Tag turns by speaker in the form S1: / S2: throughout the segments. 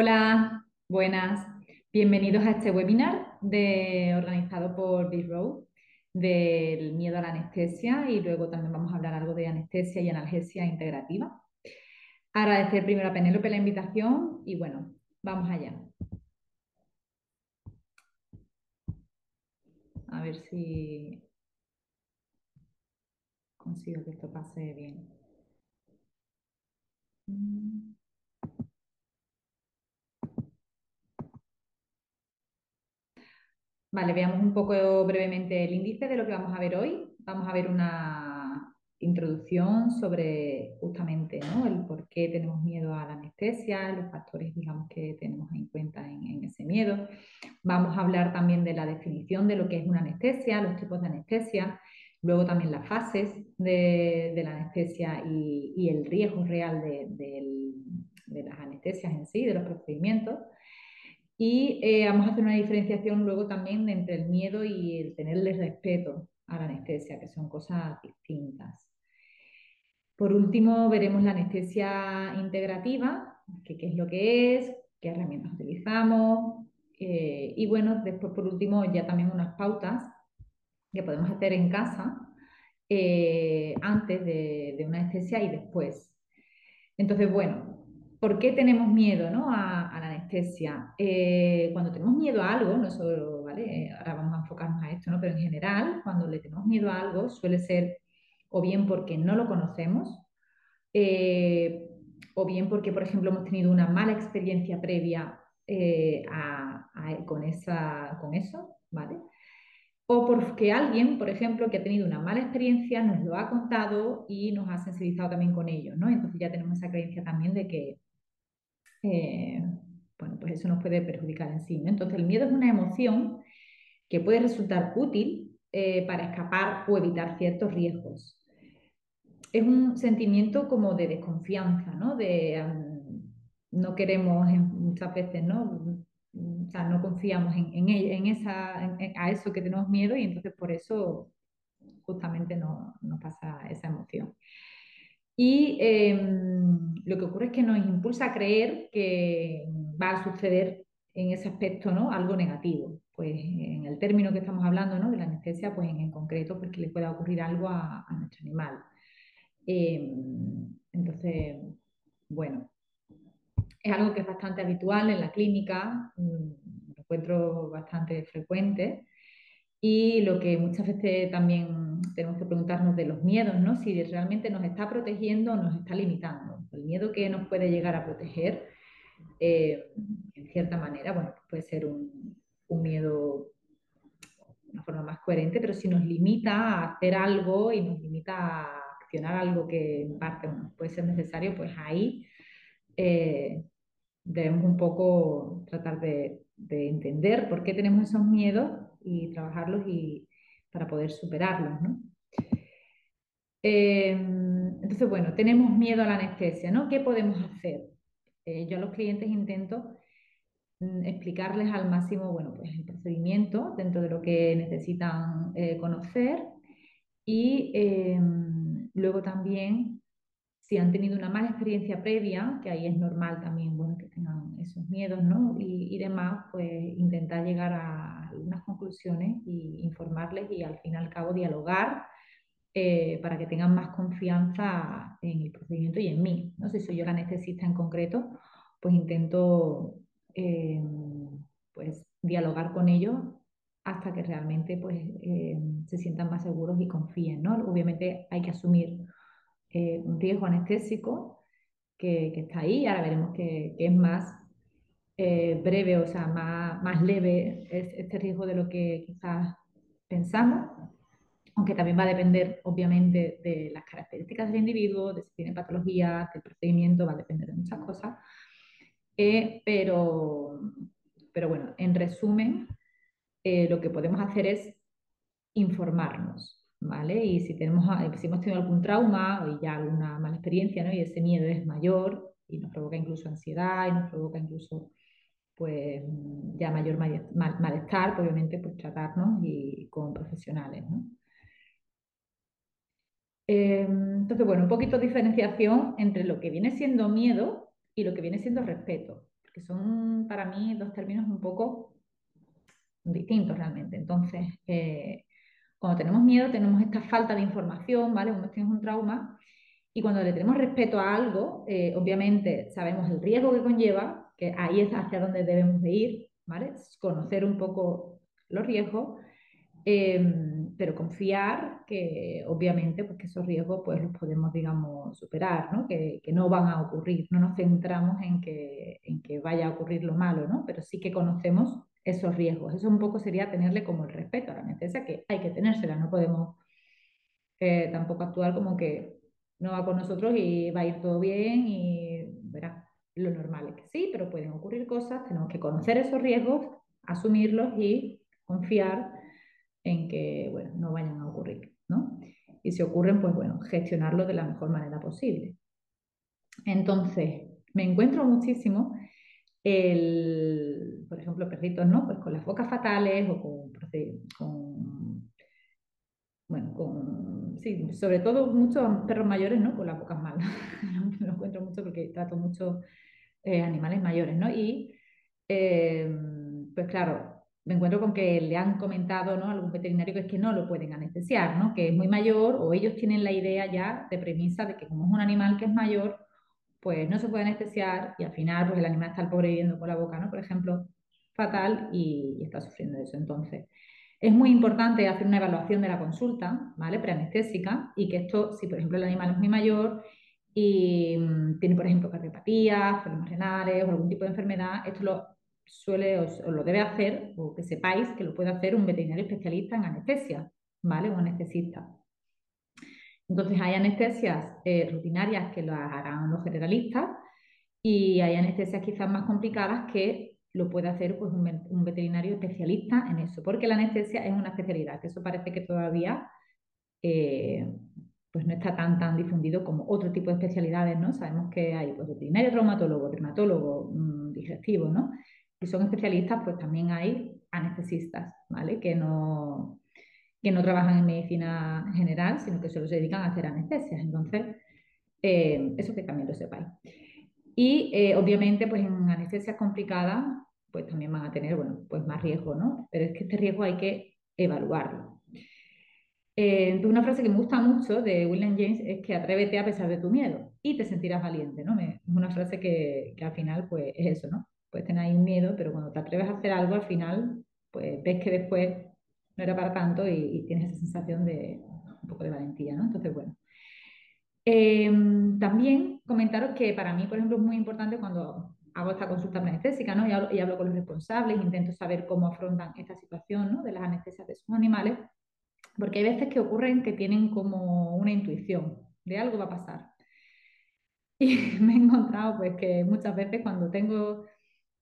S1: Hola, buenas. Bienvenidos a este webinar organizado por Road del miedo a la anestesia y luego también vamos a hablar algo de anestesia y analgesia integrativa. Agradecer primero a Penélope la invitación y bueno, vamos allá. A ver si consigo que esto pase bien. Vale, veamos un poco brevemente el índice de lo que vamos a ver hoy. Vamos a ver una introducción sobre justamente el por qué tenemos miedo a la anestesia, los factores digamos, que tenemos en cuenta en, ese miedo. Vamos a hablar también de la definición de lo que es una anestesia, los tipos de anestesia, luego también las fases de, la anestesia y, el riesgo real de, de las anestesias en sí, de los procedimientos. Y eh, vamos a hacer una diferenciación luego también entre el miedo y el tenerle respeto a la anestesia, que son cosas distintas. Por último, veremos la anestesia integrativa, qué es lo que es, qué herramientas utilizamos. Eh, y bueno, después por último ya también unas pautas que podemos hacer en casa eh, antes de, una anestesia y después. Entonces, bueno, ¿Por qué tenemos miedo a, la Eh, cuando tenemos miedo a algo, no solo, ¿vale? Ahora vamos a enfocarnos a esto, ¿no? Pero en general, cuando le tenemos miedo a algo, suele ser o bien porque no lo conocemos, eh, o bien porque, por ejemplo, hemos tenido una mala experiencia previa eh, con, esa, con eso, ¿vale? O porque alguien, por ejemplo, que ha tenido una mala experiencia, nos lo ha contado y nos ha sensibilizado también con ello, ¿no? Entonces ya tenemos esa creencia también de que eh, bueno, pues eso nos puede perjudicar en sí. Entonces, el miedo es una emoción que puede resultar útil eh, para escapar o evitar ciertos riesgos. Es un sentimiento como de desconfianza, ¿no? De, no queremos muchas veces, ¿no? O sea, no confiamos en, esa, a eso que tenemos miedo y entonces por eso justamente no, nos pasa esa emoción. Y em, lo que ocurre es que nos impulsa a creer que va a suceder en ese aspecto ¿no? algo negativo. Pues en el término que estamos hablando ¿no? de la anestesia, pues en, concreto, pues que le pueda ocurrir algo a, nuestro animal. Em, entonces, bueno, es algo que es bastante habitual en la clínica, mm, lo encuentro bastante frecuente y lo que muchas veces también tenemos que preguntarnos de los miedos, ¿no? Si realmente nos está protegiendo o nos está limitando. El miedo que nos puede llegar a proteger, eh, en cierta manera, bueno, puede ser un, miedo de una forma más coherente, pero si nos limita a hacer algo y nos limita a accionar algo que en parte puede ser necesario, pues ahí eh, debemos un poco tratar de entender por qué tenemos esos miedos y trabajarlos y, para poder superarlos. ¿no? Em, entonces, bueno, tenemos miedo a la anestesia, ¿no? ¿Qué podemos hacer? Eh, yo a los clientes intento mm, explicarles al máximo, bueno, pues el procedimiento dentro de lo que necesitan eh, conocer y em, luego también si han tenido una mala experiencia previa, que ahí es normal también, bueno, que tengan esos miedos, ¿no? Y demás, pues intentar llegar a algunas conclusiones y informarles y al fin y al cabo dialogar eh, para que tengan más confianza en el procedimiento y en mí. ¿no? Si soy yo la anestesista en concreto, pues intento eh, pues, dialogar con ellos hasta que realmente pues, eh, se sientan más seguros y confíen. ¿no? Obviamente hay que asumir un riesgo anestésico que, que, está ahí, ahora veremos que es más breve, o sea, más, más leve este riesgo de lo que quizás pensamos aunque también va a depender obviamente de las características del individuo, de si tiene patologías, del procedimiento, va a depender de muchas cosas. Eh, pero, pero bueno, en resumen, eh, lo que podemos hacer es informarnos, ¿vale? Y si, tenemos, si hemos tenido algún trauma o ya alguna mala experiencia, ¿no? Y ese miedo es mayor y nos provoca incluso ansiedad y nos provoca incluso pues ya mayor malestar, pues, obviamente pues tratarnos y con profesionales, ¿no? Em, entonces, bueno, un poquito de diferenciación entre lo que viene siendo miedo y lo que viene siendo respeto. que son para mí dos términos un poco distintos realmente. Entonces, eh, cuando tenemos miedo, tenemos esta falta de información, ¿vale? Cuando tienes un trauma, y cuando le tenemos respeto a algo, eh, obviamente sabemos el riesgo que conlleva, que ahí es hacia donde debemos de ir, ¿vale? Conocer un poco los riesgos, em, pero confiar que obviamente pues, esos riesgos pues, los podemos, digamos, superar, ¿no? Que, que, no van a ocurrir. No nos centramos en que, en que vaya a ocurrir lo malo, ¿no? Pero sí que conocemos esos riesgos. Eso un poco sería tenerle como el respeto a la anestesia, que hay que tenérsela, no podemos eh, tampoco actuar como que no va con nosotros y va a ir todo bien y verá, lo normal es que sí, pero pueden ocurrir cosas, tenemos que conocer esos riesgos, asumirlos y confiar en que, bueno, no vayan a ocurrir, ¿no? Y si ocurren, pues bueno, gestionarlo de la mejor manera posible. Entonces, me encuentro muchísimo el, por ejemplo, perritos, ¿no? Pues con las bocas fatales o con, bueno, con, sí, sobre todo muchos perros mayores, ¿no? Con las bocas malas. me lo encuentro mucho porque trato mucho eh, animales mayores, ¿no? Y, eh, pues claro, me encuentro con que le han comentado, ¿no? Algún veterinario que es que no lo pueden anestesiar, ¿no? Que es muy mayor o ellos tienen la idea ya de premisa de que como es un animal que es mayor, pues no se puede anestesiar y al final pues el animal está al pobre viviendo con la boca, ¿no? Por ejemplo, fatal y, está sufriendo eso. Entonces, es muy importante hacer una evaluación de la consulta, ¿vale? Preanestésica y que esto, si por ejemplo el animal es muy mayor y mm, tiene, por ejemplo, cardiopatías, problemas renales o algún tipo de enfermedad, esto lo suele o, lo debe hacer o que sepáis que lo puede hacer un veterinario especialista en anestesia, ¿vale? Un anestesista. Entonces hay anestesias eh, rutinarias que las harán los generalistas y hay anestesias quizás más complicadas que lo puede hacer pues, un, veterinario especialista en eso, porque la anestesia es una especialidad, que eso parece que todavía eh, pues no está tan, tan difundido como otro tipo de especialidades, ¿no? Sabemos que hay pues, veterinario traumatólogo, dermatólogo, mmm, digestivo, ¿no? Y son especialistas, pues también hay anestesistas, ¿vale? Que no, que no trabajan en medicina general, sino que solo se dedican a hacer anestesias. Entonces, eh, eso que también lo sepáis. Y eh, obviamente, pues en anestesias complicadas, pues también van a tener, bueno, pues más riesgo, ¿no? Pero es que este riesgo hay que evaluarlo. Eh, una frase que me gusta mucho de William James es que atrévete a pesar de tu miedo y te sentirás valiente, ¿no? es una frase que, al final, pues es eso, ¿no? Puedes tener ahí un miedo, pero cuando te atreves a hacer algo, al final, pues ves que después no era para tanto y, tienes esa sensación de un poco de valentía, ¿no? Entonces, bueno. Em, también comentaros que para mí, por ejemplo, es muy importante cuando hago esta consulta anestésica, ¿no? Y hablo, hablo, con los responsables, intento saber cómo afrontan esta situación, ¿no? De las anestesias de sus animales, porque hay veces que ocurren que tienen como una intuición de algo va a pasar. Y me he encontrado pues que muchas veces cuando tengo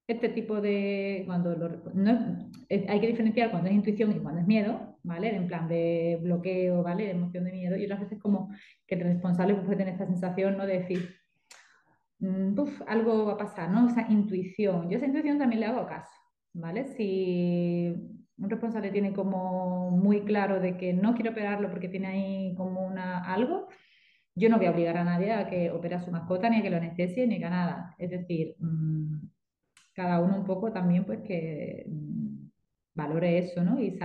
S1: este tipo de, cuando no, hay que diferenciar cuando es intuición y cuando es miedo, ¿vale? En plan de bloqueo, ¿vale? De emoción de miedo. Y otras veces como que el responsable puede tener esta sensación, ¿no? De decir, mm, algo va a pasar, ¿no? Esa intuición. Yo esa intuición también le hago caso, ¿vale? Si un responsable tiene como muy claro de que no quiere operarlo porque tiene ahí como una, algo, yo no voy a obligar a nadie a que opere a su mascota, ni a que lo anestesie, ni a nada. Es decir, mm, cada uno un poco también pues que mm, valore eso, ¿no? Y,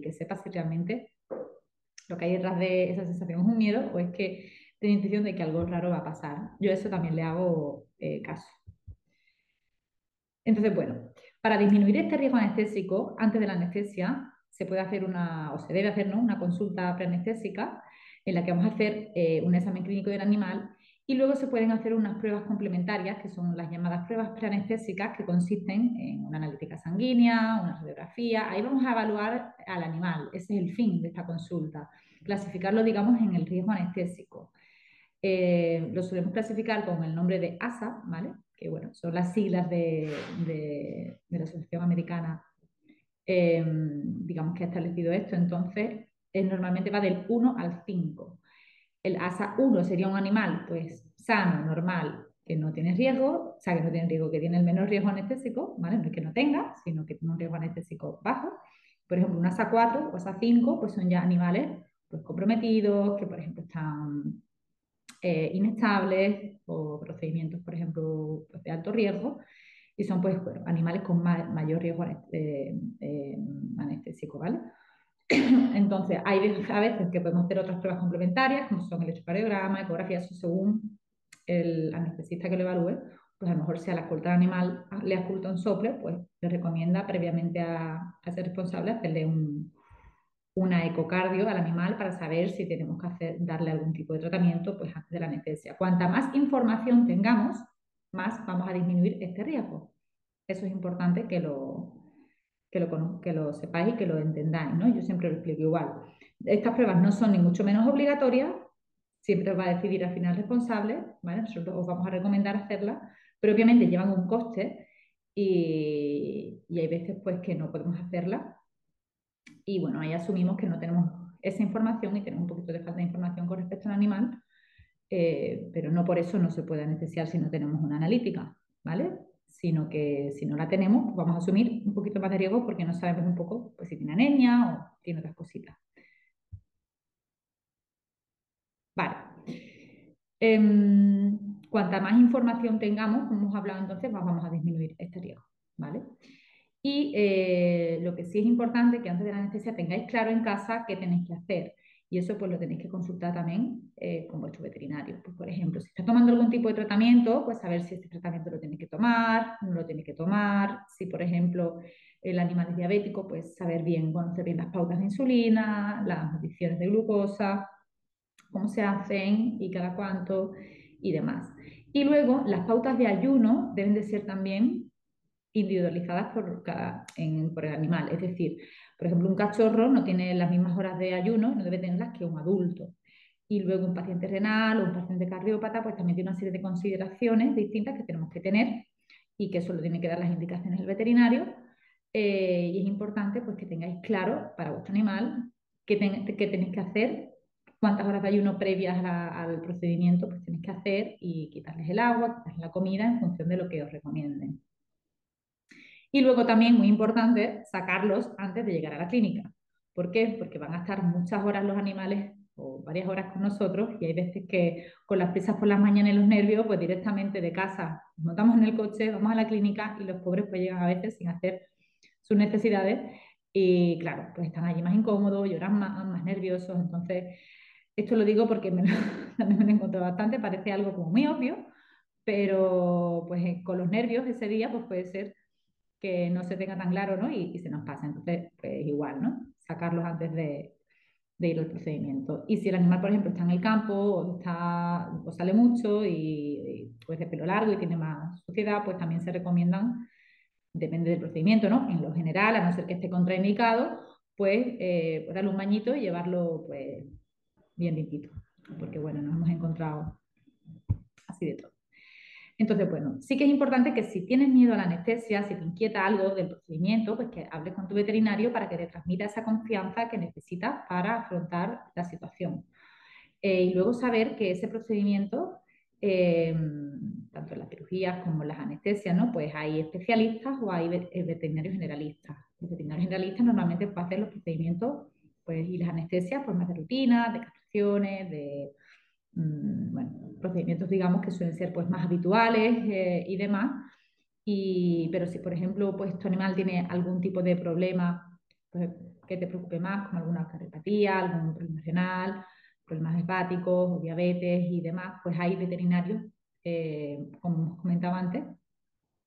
S1: que sepa si realmente lo que hay detrás de esa sensación es un miedo o es que tiene intuición de que algo raro va a pasar. Yo eso también le hago eh, caso. Entonces, bueno, para disminuir este riesgo anestésico, antes de la anestesia, se puede hacer una, o se debe hacer ¿no? una consulta preanestésica en la que vamos a hacer eh, un examen clínico del animal y luego se pueden hacer unas pruebas complementarias, que son las llamadas pruebas preanestésicas, que consisten en una analítica sanguínea, una radiografía. Ahí vamos a evaluar al animal, ese es el fin de esta consulta, clasificarlo, digamos, en el riesgo anestésico. Eh, lo solemos clasificar con el nombre de ASA, ¿vale? Que bueno, son las siglas de, de, la Asociación Americana, eh, digamos, que ha establecido esto. Entonces, normalmente va del 1 al 5. El ASA 1 sería un animal pues sano, normal, que no tiene riesgo, o sea, que no tiene riesgo, que tiene el menor riesgo anestésico, ¿vale? No es que no tenga, sino que tiene un riesgo anestésico bajo. Por ejemplo, un ASA 4 o ASA 5 pues son ya animales pues, comprometidos, que por ejemplo están eh, inestables o procedimientos, por ejemplo, pues, de alto riesgo. y son pues animales con mayor riesgo eh, eh, anestésico, ¿vale? Entonces, hay a veces que podemos hacer otras pruebas complementarias, como son el electrocardiograma, ecografía, eso según el anestesista que lo evalúe, pues a lo mejor si a la del animal le oculta un sople, pues le recomienda previamente a, a ser responsable hacerle un, una ecocardio al animal para saber si tenemos que darle algún tipo de tratamiento pues, antes de la anestesia. Cuanta más información tengamos, más vamos a disminuir este riesgo. Eso es importante que lo, que lo, que lo sepáis y que lo entendáis. ¿no? Yo siempre lo explico igual. Estas pruebas no son ni mucho menos obligatorias, siempre va a decidir al final responsable, ¿vale? nosotros os vamos a recomendar hacerlas, pero obviamente llevan un coste y, y hay veces pues, que no podemos hacerlas y bueno, ahí asumimos que no tenemos esa información y tenemos un poquito de falta de información con respecto al animal, eh, pero no por eso no se puede anestesiar si no tenemos una analítica, ¿vale? Sino que si no la tenemos, pues vamos a asumir un poquito más de riesgo porque no sabemos un poco pues, si tiene anemia o tiene otras cositas. Vale. Em, cuanta más información tengamos, como hemos hablado entonces, vamos a disminuir este riesgo, ¿vale? Y eh, lo que sí es importante que antes de la anestesia tengáis claro en casa qué tenéis que hacer. Y eso pues lo tenéis que consultar también eh, con vuestro veterinario. Pues, por ejemplo, si está tomando algún tipo de tratamiento, pues saber si este tratamiento lo tenéis que tomar, no lo tenéis que tomar. Si, por ejemplo, el animal es diabético, pues saber bien, conocer bien las pautas de insulina, las mediciones de glucosa, cómo se hacen y cada cuánto y demás. Y luego, las pautas de ayuno deben de ser también individualizadas por, el animal. Es decir, por ejemplo, un cachorro no tiene las mismas horas de ayuno, no debe tenerlas que un adulto. Y luego un paciente renal o un paciente cardiópata, pues también tiene una serie de consideraciones distintas que tenemos que tener y que solo tiene que dar las indicaciones el veterinario. Eh, y es importante pues, que tengáis claro para vuestro animal qué, tenéis que hacer, cuántas horas de ayuno previas al procedimiento pues tenéis que hacer y quitarles el agua, quitarles la comida en función de lo que os recomienden. Y luego también, muy importante, sacarlos antes de llegar a la clínica. ¿Por qué? Porque van a estar muchas horas los animales o varias horas con nosotros y hay veces que con las prisas por las mañanas y los nervios, pues directamente de casa nos montamos en el coche, vamos a la clínica y los pobres pues llegan a veces sin hacer sus necesidades y claro, pues están allí más incómodos, lloran más, más nerviosos. Entonces, esto lo digo porque me también me lo he encontrado bastante, parece algo como muy obvio, pero pues con los nervios ese día pues puede ser que no se tenga tan claro, ¿no? Y, se nos pasa. Entonces, pues igual, ¿no? Sacarlos antes de, ir al procedimiento. Y si el animal, por ejemplo, está en el campo o, está, o sale mucho y, pues de pelo largo y tiene más suciedad, pues también se recomiendan, depende del procedimiento, ¿no? En lo general, a no ser que esté contraindicado, pues, eh, pues darle un bañito y llevarlo pues bien limpito. Porque bueno, nos hemos encontrado así de todo. Entonces, bueno, sí que es importante que si tienes miedo a la anestesia, si te inquieta algo del procedimiento, pues que hables con tu veterinario para que te transmita esa confianza que necesitas para afrontar la situación. Eh, y luego saber que ese procedimiento, eh, tanto en las cirugías como en las anestesias, ¿no? Pues hay especialistas o hay eh, veterinarios generalistas. Los veterinarios generalistas normalmente pueden hacer los procedimientos pues, y las anestesias pues, más de rutina, de castraciones, de Mm, bueno, procedimientos, digamos, que suelen ser pues, más habituales eh, y demás. Y, pero si, por ejemplo, pues, tu animal tiene algún tipo de problema pues, que te preocupe más, como alguna cardiopatía, algún problema renal, problemas hepáticos o diabetes y demás, pues hay veterinarios, eh, como os comentaba antes,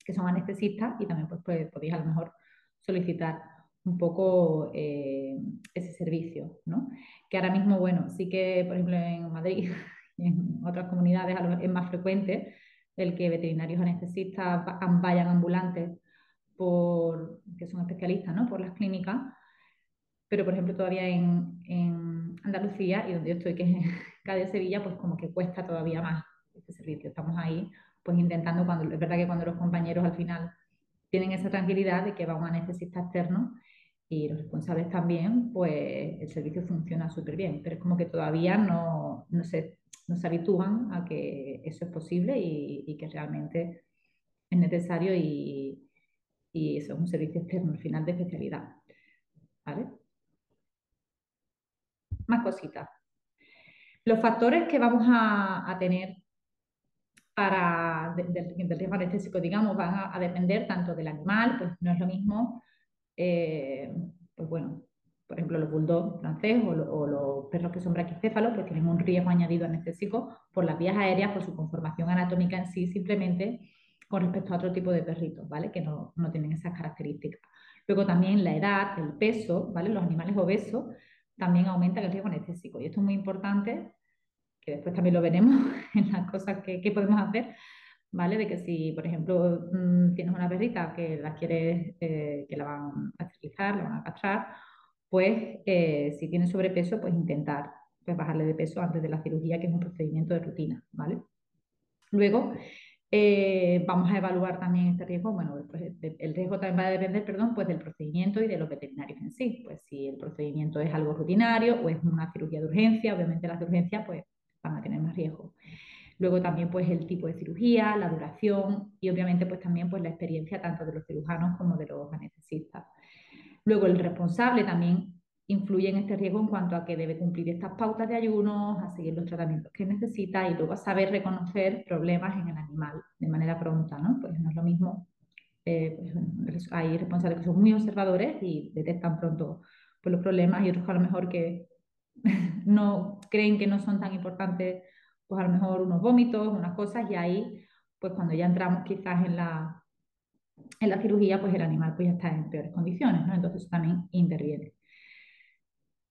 S1: que son anestesistas y también pues, pues podéis a lo mejor solicitar un poco eh, ese servicio, ¿no? Que ahora mismo, bueno, sí que, por ejemplo, en Madrid en otras comunidades es más frecuente el que veterinarios anestesistas vayan ambulantes por, que son especialistas ¿no? por las clínicas, pero por ejemplo todavía en, en Andalucía y donde yo estoy, que es en Sevilla, pues como que cuesta todavía más este servicio. Estamos ahí pues intentando, cuando, es verdad que cuando los compañeros al final tienen esa tranquilidad de que va un anestesista externo y los responsables también, pues el servicio funciona súper bien, pero es como que todavía no, no se nos habitúan a que eso es posible y, que realmente es necesario y, y, eso es un servicio externo al final de especialidad. ¿Vale? Más cositas. Los factores que vamos a, tener para del riesgo anestésico, digamos, van a, depender tanto del animal, pues no es lo mismo, eh, pues bueno, por ejemplo, los bulldogs francés o, los perros que son braquicéfalos, pues tienen un riesgo añadido anestésico por las vías aéreas, por su conformación anatómica en sí, simplemente con respecto a otro tipo de perritos, ¿vale? Que no, no tienen esas características. Luego también la edad, el peso, ¿vale? Los animales obesos también aumentan el riesgo anestésico. Y esto es muy importante, que después también lo veremos en las cosas que, que podemos hacer, ¿vale? De que si, por ejemplo, mm, tienes una perrita que la quieres, eh, que la van a esterilizar, la van a castrar, pues eh, si tiene sobrepeso, pues intentar pues, bajarle de peso antes de la cirugía, que es un procedimiento de rutina, ¿vale? Luego, eh, vamos a evaluar también este riesgo. Bueno, pues, el riesgo también va a depender, perdón, pues del procedimiento y de los veterinarios en sí. Pues si el procedimiento es algo rutinario o es una cirugía de urgencia, obviamente las de urgencia pues van a tener más riesgo. Luego también pues el tipo de cirugía, la duración y obviamente pues también pues la experiencia tanto de los cirujanos como de los anestesistas. Luego, el responsable también influye en este riesgo en cuanto a que debe cumplir estas pautas de ayuno, a seguir los tratamientos que necesita y luego a saber reconocer problemas en el animal de manera pronta, ¿no? Pues no es lo mismo, eh, pues, hay responsables que son muy observadores y detectan pronto pues, los problemas y otros a lo mejor que no creen que no son tan importantes, pues a lo mejor unos vómitos, unas cosas y ahí, pues cuando ya entramos quizás en la en la cirugía, pues el animal pues ya está en peores condiciones, ¿no? Entonces también interviene.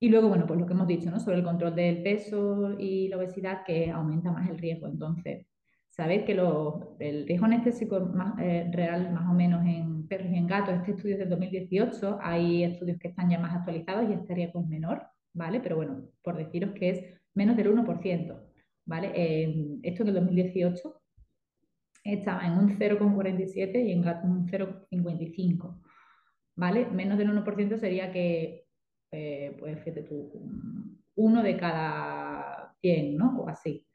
S1: Y luego, bueno, pues lo que hemos dicho, ¿no? Sobre el control del peso y la obesidad, que aumenta más el riesgo. Entonces, sabéis que el riesgo anestésico más, eh, real, más o menos en perros y en gatos, este estudio es del 2018, hay estudios que están ya más actualizados y este riesgo es menor, ¿vale? Pero bueno, por deciros que es menos del 1%, ¿vale? Eh, esto es del 2018 estaba en un 0,47 y en un 0,55. ¿Vale? Menos del 1% sería que, eh, pues fíjate tú, uno de cada 100, ¿no? O así.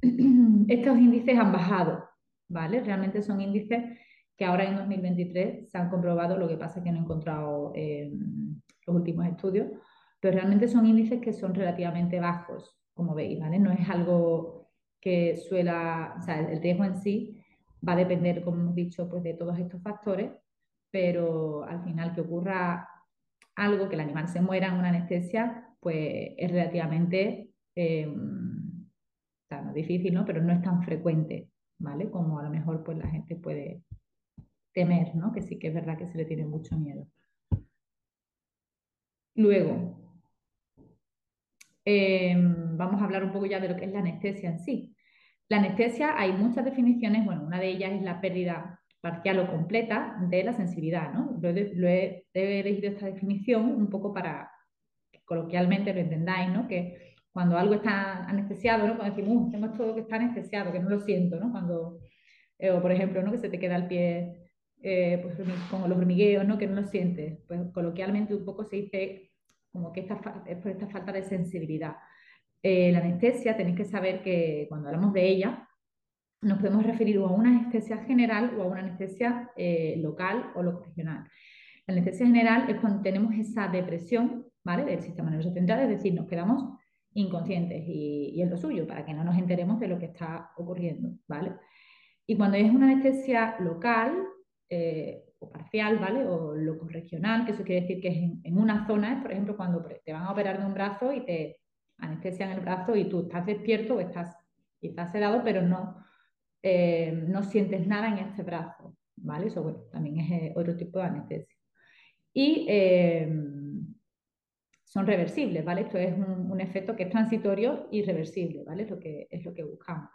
S1: Estos índices han bajado, ¿vale? Realmente son índices que ahora en 2023 se han comprobado, lo que pasa es que no he encontrado eh, los últimos estudios, pero realmente son índices que son relativamente bajos, como veis, ¿vale? No es algo que suela, o sea, el riesgo en sí va a depender, como hemos dicho, pues de todos estos factores, pero al final que ocurra algo, que el animal se muera en una anestesia, pues es relativamente, eh, o sea, no difícil, ¿no? Pero no es tan frecuente, ¿vale? Como a lo mejor pues la gente puede temer, ¿no? Que sí que es verdad que se le tiene mucho miedo. Luego, Em, vamos a hablar un poco ya de lo que es la anestesia en sí. La anestesia, hay muchas definiciones, bueno, una de ellas es la pérdida parcial o completa de la sensibilidad, ¿no? Lo he, elegido esta definición un poco para que coloquialmente lo entendáis, ¿no? Que cuando algo está anestesiado, ¿no? Cuando decimos, tengo esto que está anestesiado, que no lo siento, ¿no? Cuando, eh, o por ejemplo, ¿no? Que se te queda el pie eh, pues, con los hormigueos, ¿no? Que no lo sientes. Pues coloquialmente un poco se dice como que esta, es por esta falta de sensibilidad. Eh, la anestesia, tenéis que saber que cuando hablamos de ella, nos podemos referir a una anestesia general o a una anestesia eh, local o regional. La anestesia general es cuando tenemos esa depresión ¿vale? del sistema nervioso central, es decir, nos quedamos inconscientes y, y, es lo suyo, para que no nos enteremos de lo que está ocurriendo. ¿vale? Y cuando es una anestesia local, eh, o parcial, ¿vale? O loco regional, que eso quiere decir que es en, una zona, es por ejemplo cuando te van a operar de un brazo y te anestesian el brazo y tú estás despierto o estás, estás sedado, pero no, eh, no sientes nada en este brazo, ¿vale? Eso bueno, también es eh, otro tipo de anestesia. Y eh, son reversibles, ¿vale? Esto es un, efecto que es transitorio y reversible, ¿vale? Lo que, es lo que buscamos.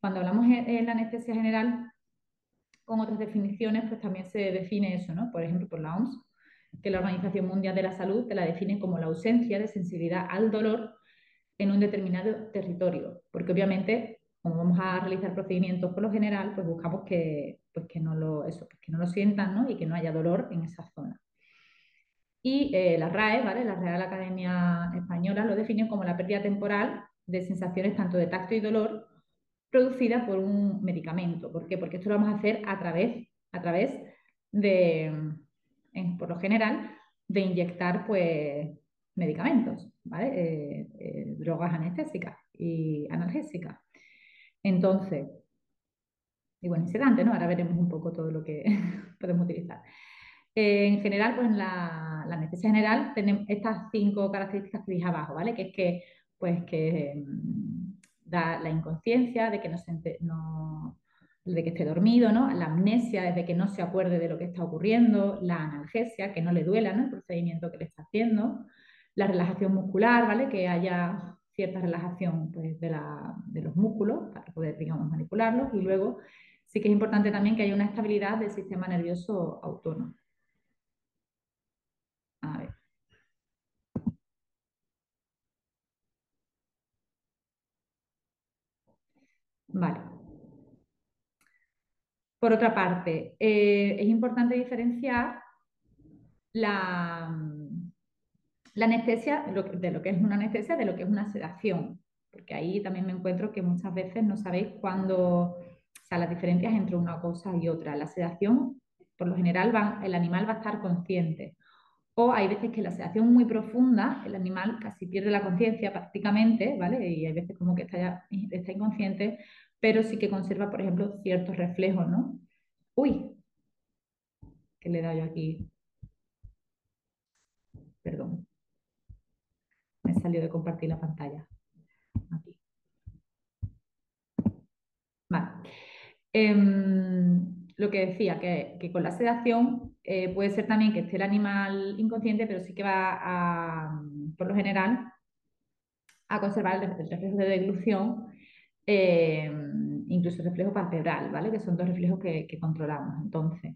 S1: Cuando hablamos en la anestesia general, con otras definiciones, pues también se define eso, ¿no? Por ejemplo, por la OMS, que la Organización Mundial de la Salud te la define como la ausencia de sensibilidad al dolor en un determinado territorio, porque obviamente, como vamos a realizar procedimientos por lo general, pues buscamos que, pues que, no, lo, eso, pues que no lo sientan ¿no? y que no haya dolor en esa zona. Y eh, la RAE, ¿vale? la Real Academia Española, lo define como la pérdida temporal de sensaciones tanto de tacto y dolor producida por un medicamento. ¿Por qué? Porque esto lo vamos a hacer a través, a través de, por lo general, de inyectar pues, medicamentos, ¿vale? Eh, eh, drogas anestésicas y analgésicas. Entonces, y bueno, sedante, ¿no? Ahora veremos un poco todo lo que podemos utilizar. Eh, en general, pues en la, anestesia general tenemos estas cinco características que dije abajo, ¿vale? Que es que, pues, que mm, da la inconsciencia, de que no, se, no de que esté dormido, ¿no? La amnesia es de que no se acuerde de lo que está ocurriendo, la analgesia, que no le duela, ¿no? El procedimiento que le está haciendo, la relajación muscular, ¿vale? Que haya cierta relajación pues, de, de, los músculos para poder, digamos, manipularlos y luego sí que es importante también que haya una estabilidad del sistema nervioso autónomo. A ver. Vale. Por otra parte, eh, es importante diferenciar la, la anestesia, de lo que es una anestesia, de lo que es una sedación, porque ahí también me encuentro que muchas veces no sabéis cuándo, o sea, las diferencias entre una cosa y otra. La sedación, por lo general, el animal va a estar consciente. O hay veces que la sedación muy profunda, el animal casi pierde la conciencia prácticamente, ¿vale? Y hay veces como que está, ya, está inconsciente, pero sí que conserva, por ejemplo, ciertos reflejos, ¿no? Uy, que le he dado yo aquí. Perdón. Salió de compartir la pantalla. Em, lo que decía, que, con la sedación eh, puede ser también que esté el animal inconsciente, pero sí que va a, por lo general, a conservar el, reflejo de deglución, em, incluso el reflejo palpebral, ¿vale? Que son dos reflejos que, controlamos. Entonces,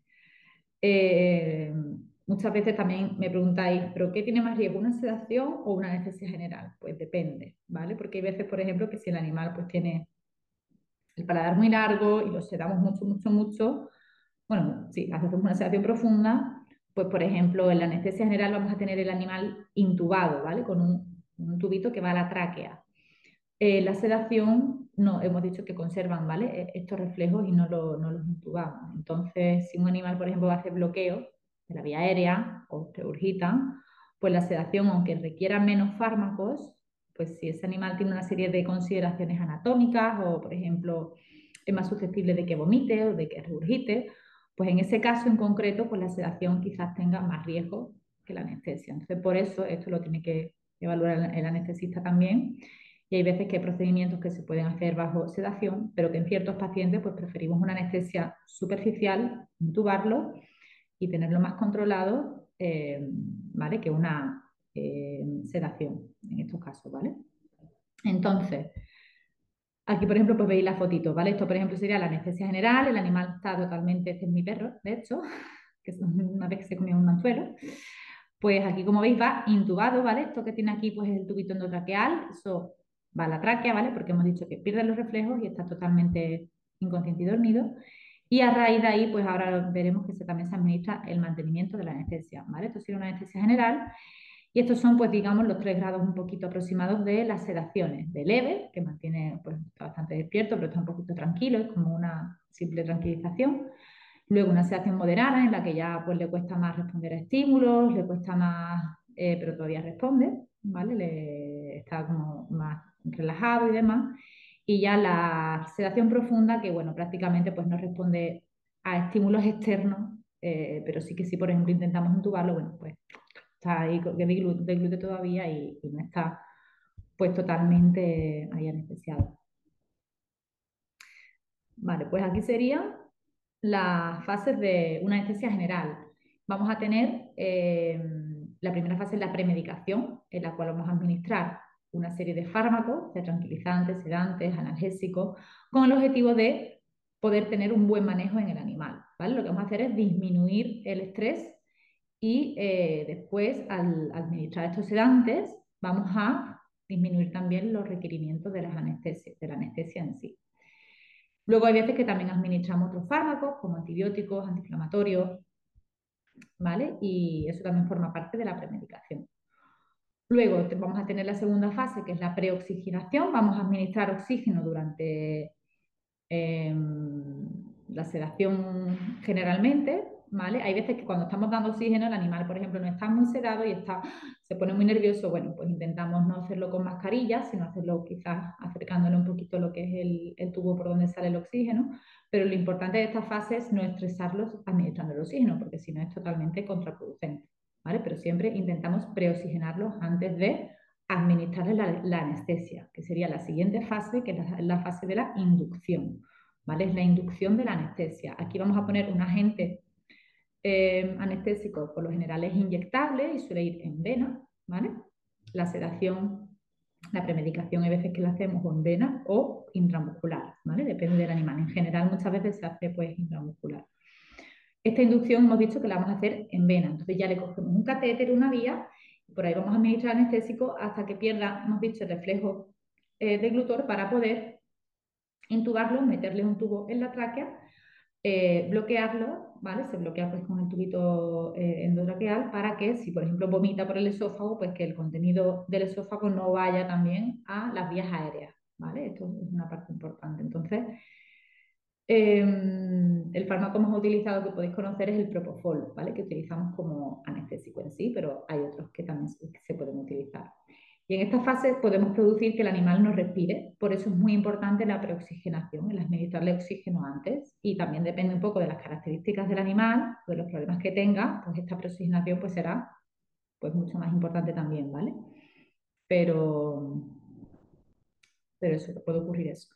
S1: em, Muchas veces también me preguntáis, ¿pero qué tiene más riesgo, una sedación o una anestesia general? Pues depende, ¿vale? Porque hay veces, por ejemplo, que si el animal pues tiene el paladar muy largo y lo sedamos mucho, mucho, mucho, bueno, si hacemos una sedación profunda, pues por ejemplo, en la anestesia general vamos a tener el animal intubado, ¿vale? Con un, tubito que va a la tráquea. Eh, la sedación, no, hemos dicho que conservan, ¿vale? E, estos reflejos y no, no los intubamos. Entonces, si un animal, por ejemplo, va a hacer bloqueo, de la vía aérea o regurgitan, pues la sedación, aunque requiera menos fármacos, pues si ese animal tiene una serie de consideraciones anatómicas o, por ejemplo, es más susceptible de que vomite o de que regurgite, pues en ese caso en concreto, pues la sedación quizás tenga más riesgo que la anestesia. Entonces, por eso esto lo tiene que evaluar el anestesista también. Y hay veces que hay procedimientos que se pueden hacer bajo sedación, pero que en ciertos pacientes pues preferimos una anestesia superficial, intubarlo y tenerlo más controlado, eh, ¿vale? Que una eh, sedación en estos casos, ¿vale? Entonces, aquí por ejemplo, pues veis la fotito, ¿vale? Esto por ejemplo sería la anestesia general, el animal está totalmente, este es mi perro, de hecho, que es una vez que se comió un anzuelo, pues aquí como veis va intubado, ¿vale? Esto que tiene aquí pues es el tubito endotraqueal, eso va a la tráquea, ¿vale? Porque hemos dicho que pierde los reflejos y está totalmente inconsciente y dormido. Y a raíz de ahí, pues ahora veremos que se, también se administra el mantenimiento de la anestesia, ¿vale? Esto sería una anestesia general. Y estos son, pues digamos, los tres grados un poquito aproximados de las sedaciones. De leve, que mantiene, pues está bastante despierto, pero está un poquito tranquilo, es como una simple tranquilización. Luego una sedación moderada, en la que ya pues le cuesta más responder a estímulos, le cuesta más, eh, pero todavía responde, ¿vale? Le, está como más relajado y demás y ya la sedación profunda, que bueno, prácticamente pues no responde a estímulos externos, eh, pero sí que si por ejemplo intentamos intubarlo, bueno, pues está ahí de glúteo todavía y, no está pues totalmente ahí anestesiado. Vale, pues aquí serían las fases de una anestesia general. Vamos a tener eh, la primera fase, la premedicación, en la cual vamos a administrar una serie de fármacos, de tranquilizantes, sedantes, analgésicos, con el objetivo de poder tener un buen manejo en el animal. ¿vale? Lo que vamos a hacer es disminuir el estrés y eh, después, al administrar estos sedantes, vamos a disminuir también los requerimientos de, las anestesias, de la anestesia en sí. Luego hay veces que también administramos otros fármacos, como antibióticos, antiinflamatorios, ¿vale? Y eso también forma parte de la premedicación. Luego vamos a tener la segunda fase, que es la preoxigenación. Vamos a administrar oxígeno durante em, la sedación generalmente, ¿vale? Hay veces que cuando estamos dando oxígeno, el animal, por ejemplo, no está muy sedado y está, se pone muy nervioso. Bueno, pues intentamos no hacerlo con mascarilla, sino hacerlo quizás acercándole un poquito lo que es el, el tubo por donde sale el oxígeno. Pero lo importante de esta fase es no estresarlos administrando el oxígeno, porque si no es totalmente contraproducente, ¿vale? Pero siempre intentamos preoxigenarlos antes de administrarles la, anestesia, que sería la siguiente fase, que es la fase de la inducción. ¿vale? Es la inducción de la anestesia. Aquí vamos a poner un agente eh, anestésico, por lo general es inyectable y suele ir en vena, ¿vale? La sedación, la premedicación hay veces que la hacemos en vena o intramuscular, ¿vale? Depende del animal. En general muchas veces se hace pues intramuscular. Esta inducción hemos dicho que la vamos a hacer en vena, entonces ya le cogemos un catéter, una vía, y por ahí vamos a administrar anestésico hasta que pierda, hemos dicho, el reflejo eh, de glutor para poder intubarlo, meterle un tubo en la tráquea, eh, bloquearlo, ¿vale? Se bloquea pues con el tubito eh, endotraqueal para que si, por ejemplo, vomita por el esófago, pues que el contenido del esófago no vaya también a las vías aéreas, ¿vale? Esto es una parte importante. Entonces, em, el fármaco más utilizado que podéis conocer es el propofol, ¿vale? Que utilizamos como anestésico en sí, pero hay otros que también se pueden utilizar. Y en esta fase podemos producir que el animal no respire, por eso es muy importante la preoxigenación, el administrarle oxígeno antes. Y también depende un poco de las características del animal, de los problemas que tenga, pues esta preoxigenación pues será pues mucho más importante también, ¿vale? Pero, pero eso, puede ocurrir eso.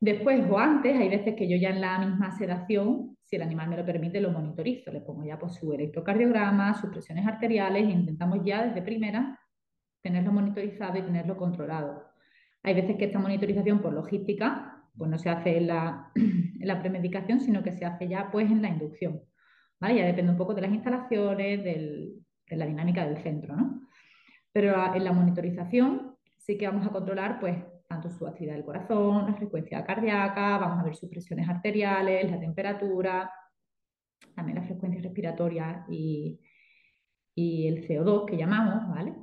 S1: Después o antes, hay veces que yo ya en la misma sedación, si el animal me lo permite, lo monitorizo. Le pongo ya pues, su electrocardiograma, sus presiones arteriales e intentamos ya desde primera tenerlo monitorizado y tenerlo controlado. Hay veces que esta monitorización por logística pues no se hace en la, en la premedicación, sino que se hace ya pues en la inducción. ¿vale? Ya depende un poco de las instalaciones, de la dinámica del centro. ¿no? Pero en la monitorización sí que vamos a controlar pues tanto su actividad del corazón, la frecuencia cardíaca, vamos a ver sus presiones arteriales, la temperatura, también la frecuencia respiratoria y, y el CO2 que llamamos, ¿vale?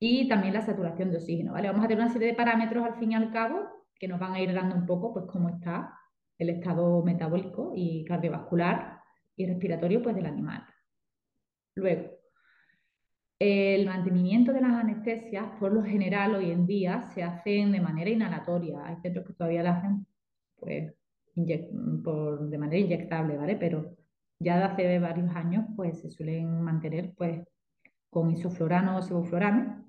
S1: y también la saturación de oxígeno, ¿vale? Vamos a tener una serie de parámetros al fin y al cabo que nos van a ir dando un poco pues cómo está el estado metabólico y cardiovascular y respiratorio pues del animal. Luego, el mantenimiento de las anestesias, por lo general, hoy en día se hacen de manera inhalatoria. Hay centros que todavía la hacen pues, por, de manera inyectable, ¿vale? Pero ya de hace varios años pues, se suelen mantener pues, con isoflorano o sevoflorano,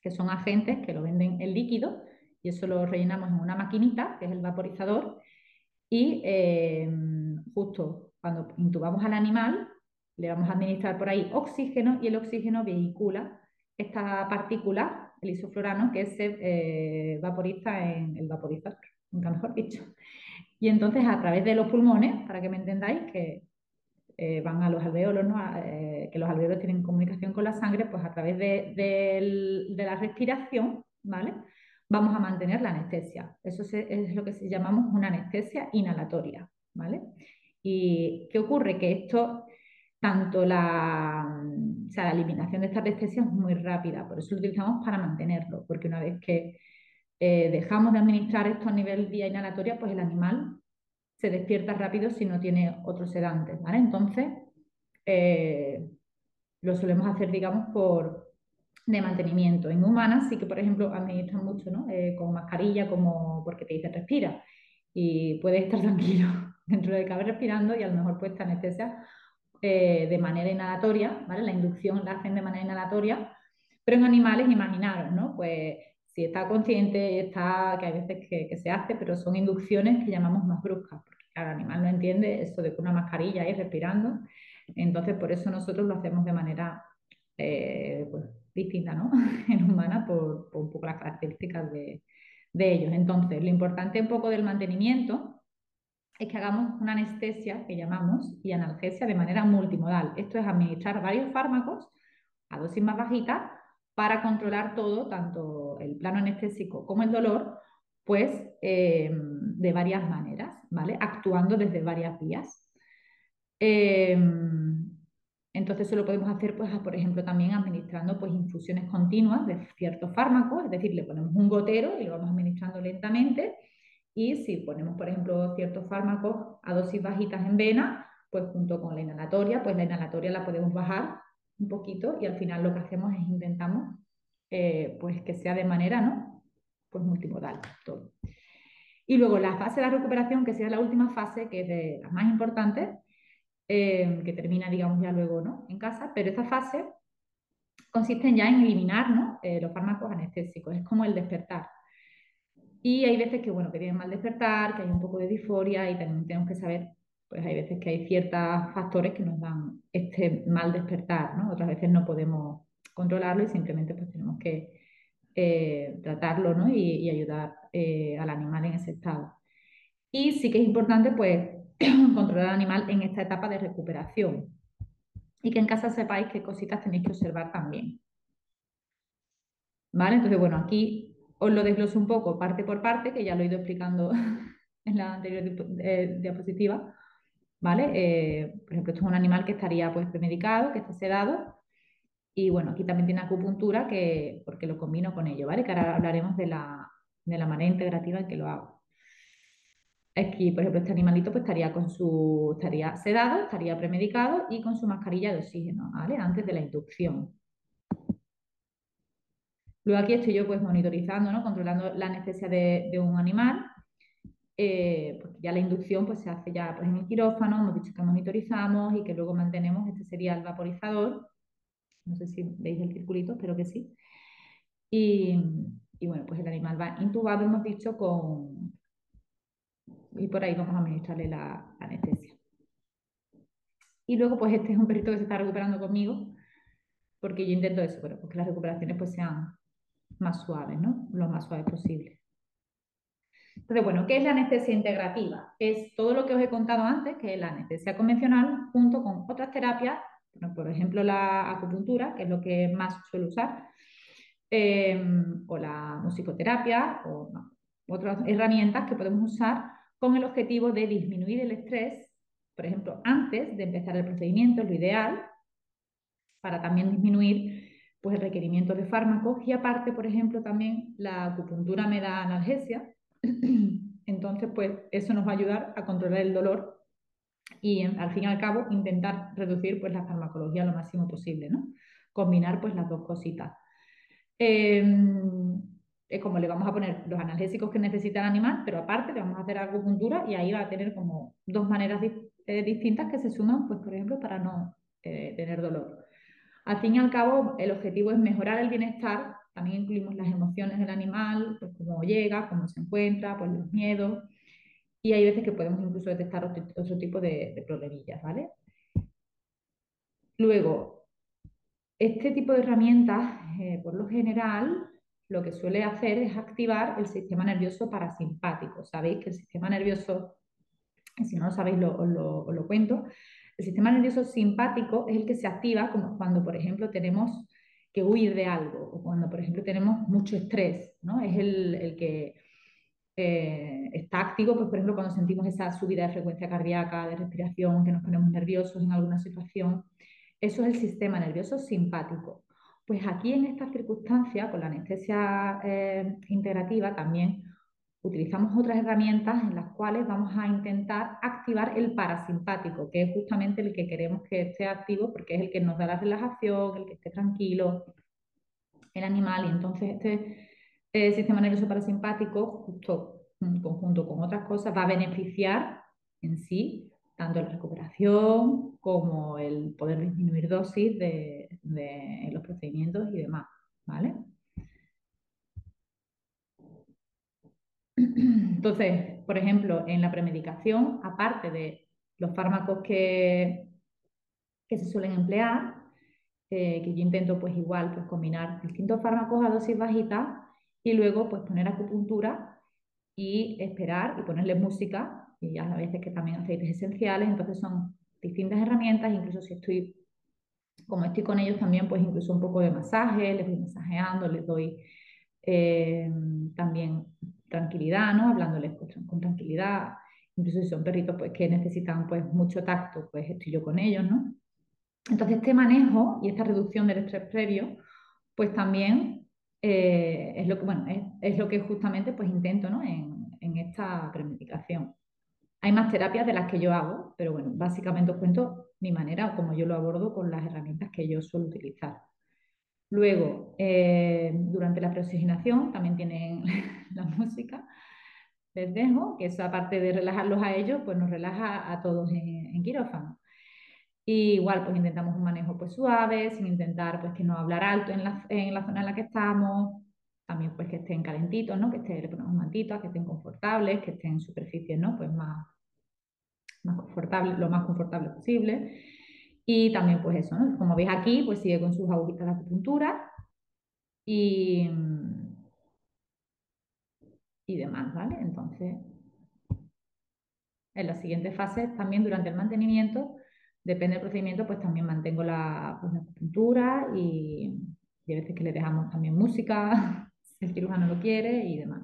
S1: que son agentes que lo venden en líquido y eso lo rellenamos en una maquinita, que es el vaporizador, y eh, justo cuando intubamos al animal, le vamos a administrar por ahí oxígeno y el oxígeno vehicula esta partícula, el isoflorano, que se eh, vaporiza en el vaporizador, nunca mejor dicho. Y entonces a través de los pulmones, para que me entendáis, que eh, van a los alveolos, eh, que los alveolos tienen comunicación con la sangre, pues a través de, la respiración, ¿vale? Vamos a mantener la anestesia. Eso es lo que llamamos una anestesia inhalatoria, ¿vale? ¿Y qué ocurre? Que esto, tanto la, la eliminación de esta anestesia es muy rápida, por eso lo utilizamos para mantenerlo, porque una vez que eh, dejamos de administrar esto a nivel vía inhalatoria, pues el animal se despierta rápido si no tiene otros sedantes, ¿vale? Entonces, eh, lo solemos hacer, digamos, por de mantenimiento. En humanas sí que, por ejemplo, administran mucho, ¿no? Eh, con mascarilla, como porque te dice respira. Y puedes estar tranquilo dentro de cabe respirando y a lo mejor pues anestesia eh, de manera inhalatoria, ¿vale? La inducción la hacen de manera inhalatoria, pero en animales, imaginaros, ¿no? Pues si está consciente, está, que hay veces que, que, se hace, pero son inducciones que llamamos más bruscas, el animal no entiende eso de con una mascarilla y respirando. Entonces, por eso nosotros lo hacemos de manera eh, pues, distinta, ¿no? en humana, por, un poco las características de, ellos. Entonces, lo importante un poco del mantenimiento es que hagamos una anestesia que llamamos y analgesia de manera multimodal. Esto es administrar varios fármacos a dosis más bajitas para controlar todo, tanto el plano anestésico como el dolor, pues eh, de varias maneras, ¿vale? Actuando desde varias vías. Eh, entonces eso lo podemos hacer, pues, por ejemplo, también administrando pues, infusiones continuas de ciertos fármacos, es decir, le ponemos un gotero y lo vamos administrando lentamente. Y si ponemos, por ejemplo, ciertos fármacos a dosis bajitas en vena, pues junto con la inhalatoria, pues la inhalatoria la podemos bajar un poquito y al final lo que hacemos es intentamos eh, pues que sea de manera, ¿no? Pues multimodal, todo. Y luego la fase de la recuperación, que sería la última fase, que es de las más importantes, eh, que termina, digamos, ya luego, ¿no? En casa, pero esta fase consiste ya en eliminar, ¿no? Eh, los fármacos anestésicos, es como el despertar. Y hay veces que, bueno, que tienen mal despertar, que hay un poco de disforia y también tenemos que saber, pues hay veces que hay ciertos factores que nos dan este mal despertar, ¿no? Otras veces no podemos controlarlo y simplemente pues tenemos que eh, tratarlo, ¿no? Y, ayudar eh, al animal en ese estado. Y sí que es importante, pues, controlar al animal en esta etapa de recuperación. Y que en casa sepáis qué cositas tenéis que observar también. ¿Vale? Entonces, bueno, aquí os lo desgloso un poco parte por parte, que ya lo he ido explicando en la anterior eh, diapositiva. ¿Vale? Eh, por ejemplo, esto es un animal que estaría pues premedicado, que está sedado. Y bueno, aquí también tiene acupuntura, que, porque lo combino con ello, ¿vale? Que ahora hablaremos de la, de la manera integrativa en que lo hago. Aquí, por ejemplo, este animalito pues estaría con su, estaría sedado, estaría premedicado y con su mascarilla de oxígeno, ¿vale? Antes de la inducción. Luego aquí estoy yo pues monitorizando, ¿no? controlando la anestesia de, un animal. Eh, ya la inducción pues se hace ya pues, en el quirófano, hemos dicho que monitorizamos y que luego mantenemos, este sería el vaporizador. No sé si veis el circulito, espero que sí. Y, bueno, pues el animal va intubado, hemos dicho, con... Y por ahí vamos a administrarle la, la anestesia. Y luego pues este es un perrito que se está recuperando conmigo, porque yo intento eso, pero pues que las recuperaciones pues sean más suaves, ¿no? Lo más suave posible. Entonces, bueno, ¿qué es la anestesia integrativa? Es todo lo que os he contado antes, que es la anestesia convencional, junto con otras terapias, por ejemplo, la acupuntura, que es lo que más suelo usar, em, o la musicoterapia, o otras herramientas que podemos usar con el objetivo de disminuir el estrés, por ejemplo, antes de empezar el procedimiento, lo ideal, para también disminuir pues el requerimiento de fármacos y aparte, por ejemplo, también la acupuntura me da analgesia, entonces pues eso nos va a ayudar a controlar el dolor y al fin y al cabo intentar reducir pues la farmacología lo máximo posible, ¿no? Combinar pues las dos cositas. Es como le vamos a poner los analgésicos que necesita el animal, pero aparte le vamos a hacer acupuntura y ahí va a tener como dos maneras eh, distintas que se suman, pues por ejemplo, para no eh, tener dolor. Al fin y al cabo, el objetivo es mejorar el bienestar. También incluimos las emociones del animal, pues cómo llega, cómo se encuentra, pues los miedos. Y hay veces que podemos incluso detectar otro, tipo de, problemillas, ¿vale? Luego, este tipo de herramientas, eh, por lo general, lo que suele hacer es activar el sistema nervioso parasimpático. Sabéis que el sistema nervioso, si no lo sabéis, os lo cuento, el sistema nervioso simpático es el que se activa como cuando, por ejemplo, tenemos que huir de algo o cuando, por ejemplo, tenemos mucho estrés, ¿no? Es el, que eh, está activo, pues, por ejemplo, cuando sentimos esa subida de frecuencia cardíaca, de respiración, que nos ponemos nerviosos en alguna situación. Eso es el sistema nervioso simpático. Pues aquí en esta circunstancia, con la anestesia eh, integrativa, también utilizamos otras herramientas en las cuales vamos a intentar activar el parasimpático, que es justamente el que queremos que esté activo porque es el que nos da la relajación, el que esté tranquilo, el animal. Y entonces este eh, sistema nervioso parasimpático, justo en conjunto con otras cosas, va a beneficiar en sí tanto la recuperación como el poder disminuir dosis de, de los procedimientos y demás. ¿Vale? Entonces, por ejemplo, en la premedicación, aparte de los fármacos que, que se suelen emplear, eh, que yo intento pues igual pues, combinar distintos fármacos a dosis bajitas y luego pues poner acupuntura y esperar y ponerle música, y a veces que también aceites esenciales, entonces son distintas herramientas, incluso si estoy, como estoy con ellos también, pues incluso un poco de masaje, les voy masajeando, les doy eh, también tranquilidad, ¿no? Hablándoles con, tranquilidad. Incluso si son perritos pues, que necesitan pues, mucho tacto, pues estoy yo con ellos, ¿no? Entonces, este manejo y esta reducción del estrés previo, pues también eh, es, lo que, bueno, es, lo que justamente pues, intento ¿no? en, en esta premedicación. Hay más terapias de las que yo hago, pero bueno, básicamente os cuento mi manera o cómo yo lo abordo con las herramientas que yo suelo utilizar. Luego, eh, durante la preoxigenación también tienen la música. Les dejo que eso, aparte de relajarlos a ellos, pues nos relaja a todos en, quirófano. Y igual, pues intentamos un manejo pues suave, sin intentar pues que no hablar alto en la, en la zona en la que estamos. También pues que estén calentitos, ¿no? Que estén, le ponemos que estén confortables, que estén en superficies, ¿no? Pues más, más confortable, lo más confortable posible. Y también, pues eso, ¿no? Como veis aquí, pues sigue con sus agujitas de acupuntura y, y demás, ¿vale? Entonces, en las siguientes fases, también durante el mantenimiento, depende del procedimiento, pues también mantengo la, pues, acupuntura y, y, a veces que le dejamos también música, si el cirujano lo quiere y demás.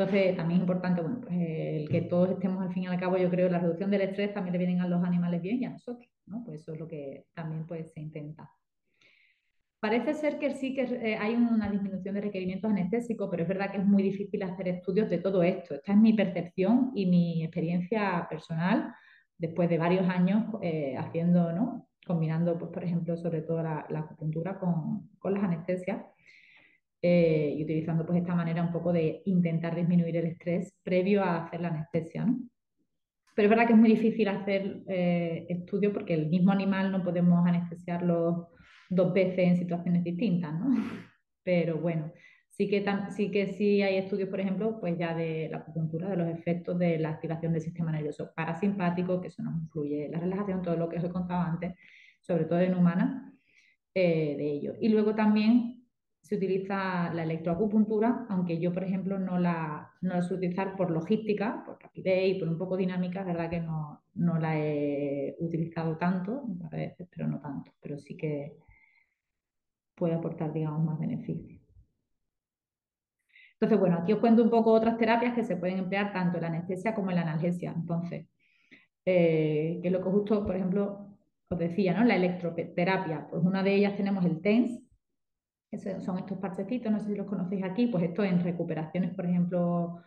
S1: Entonces, también es importante, bueno, pues el que todos estemos al fin y al cabo, yo creo, la reducción del estrés también le vienen a los animales bien y a nosotros, ¿no? Pues eso es lo que también pues, se intenta. Parece ser que sí que eh, hay una disminución de requerimientos anestésicos, pero es verdad que es muy difícil hacer estudios de todo esto. Esta es mi percepción y mi experiencia personal después de varios años eh, haciendo, ¿no? Combinando, pues, por ejemplo, sobre todo la, acupuntura con, con las anestesias. Eh, y utilizando pues esta manera un poco de intentar disminuir el estrés previo a hacer la anestesia. ¿no? Pero es verdad que es muy difícil hacer eh, estudios porque el mismo animal no podemos anestesiarlo dos veces en situaciones distintas, ¿no? Pero bueno, sí que, sí que sí hay estudios, por ejemplo, pues ya de la acupuntura, de los efectos de la activación del sistema nervioso parasimpático, que eso nos influye, la relajación, todo lo que os he contado antes, sobre todo en humanas, eh, de ello. Y luego también se utiliza la electroacupuntura, aunque yo, por ejemplo, no la, no la suelo utilizar por logística, por rapidez y por un poco dinámica, es verdad que no, no la he utilizado tanto, de veces, pero no tanto, pero sí que puede aportar, digamos, más beneficios. Entonces, bueno, aquí os cuento un poco otras terapias que se pueden emplear tanto en la anestesia como en la analgesia. Entonces, eh, que es lo que justo, por ejemplo, os decía, ¿no? La electroterapia, pues una de ellas tenemos el TENS, son estos parchecitos, no sé si los conocéis aquí, pues esto en recuperaciones, por ejemplo,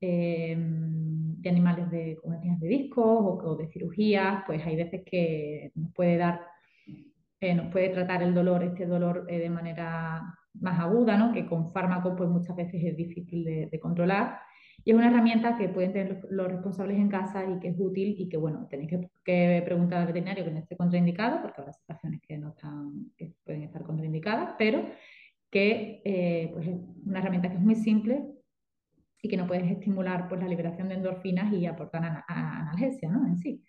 S1: eh, de animales de, de discos o, de cirugías, pues hay veces que nos puede dar, eh, nos puede tratar el dolor, este dolor eh, de manera más aguda, ¿no? que con fármacos pues muchas veces es difícil de, controlar. Y es una herramienta que pueden tener los, responsables en casa y que es útil y que, bueno, tenéis que, preguntar al veterinario que no esté contraindicado, porque habrá situaciones que no están, que pueden estar contraindicadas, pero que eh, pues es una herramienta que es muy simple y que no puedes estimular pues, la liberación de endorfinas y aportar a, analgesia ¿no? en sí.